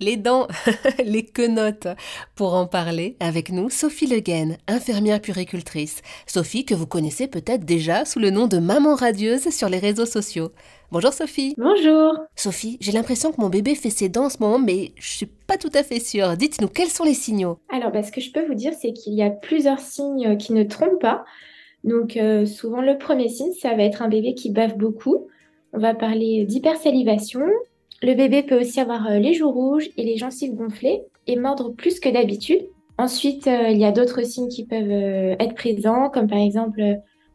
les dents, les quenottes. Pour en parler avec nous, Sophie Le infirmière puricultrice. Sophie que vous connaissez peut-être déjà sous le nom de Maman Radieuse sur les réseaux sociaux. Bonjour Sophie. Bonjour. Sophie, j'ai l'impression que mon bébé fait ses dents en ce moment, mais je suis pas tout à fait sûre. Dites-nous, quels sont les signaux? Alors, bah, ce que je peux vous dire, c'est qu'il y a plusieurs signes qui ne trompent pas. Donc, euh, souvent, le premier signe, ça va être un bébé qui bave beaucoup. On va parler d'hypersalivation, le bébé peut aussi avoir euh, les joues rouges et les gencives gonflées et mordre plus que d'habitude. Ensuite, euh, il y a d'autres signes qui peuvent euh, être présents, comme par exemple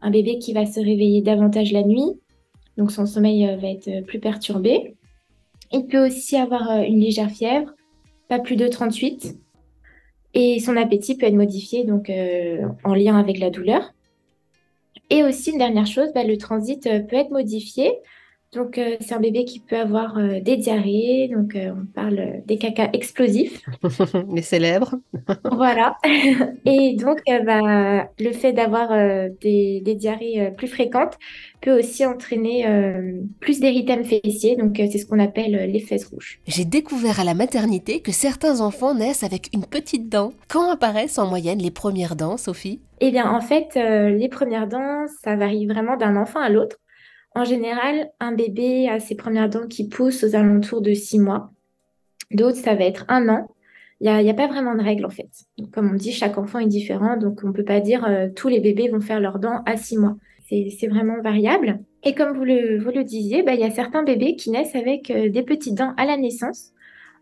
un bébé qui va se réveiller davantage la nuit, donc son sommeil va être plus perturbé. Il peut aussi avoir une légère fièvre, pas plus de 38, et son appétit peut être modifié donc en lien avec la douleur. Et aussi une dernière chose, bah, le transit peut être modifié donc, euh, c'est un bébé qui peut avoir euh, des diarrhées. Donc, euh, on parle des caca explosifs. Les célèbres. voilà. Et donc, bah, le fait d'avoir des, diarrhées plus fréquentes peut aussi entraîner plus d'érythème fessier. Donc, c'est ce qu'on appelle les fesses rouges. J'ai découvert à la maternité que certains enfants naissent avec une petite dent. Quand apparaissent en moyenne les premières dents, Sophie? Eh bien, en fait, les premières dents, ça varie vraiment d'un enfant à l'autre. En général, un bébé a ses premières dents qui poussent aux alentours de six mois. D'autres, ça va être un an. Il n'y a, pas vraiment de règle en fait. comme on dit, chaque enfant est différent, donc on ne peut pas dire euh, tous les bébés vont faire leurs dents à six mois. C'est vraiment variable. Et comme vous le, vous le disiez, bah, il y a certains bébés qui naissent avec euh, des petites dents à la naissance.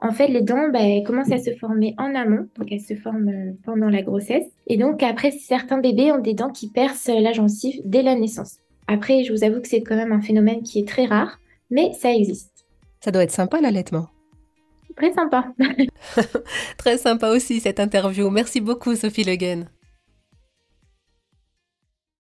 En fait, les dents bah, commencent à se former en amont, donc elles se forment euh, pendant la grossesse. Et donc après, certains bébés ont des dents qui percent la gencive dès la naissance. Après, je vous avoue que c'est quand même un phénomène qui est très rare, mais ça existe. Ça doit être sympa l'allaitement. Très sympa. très sympa aussi cette interview. Merci beaucoup Sophie Le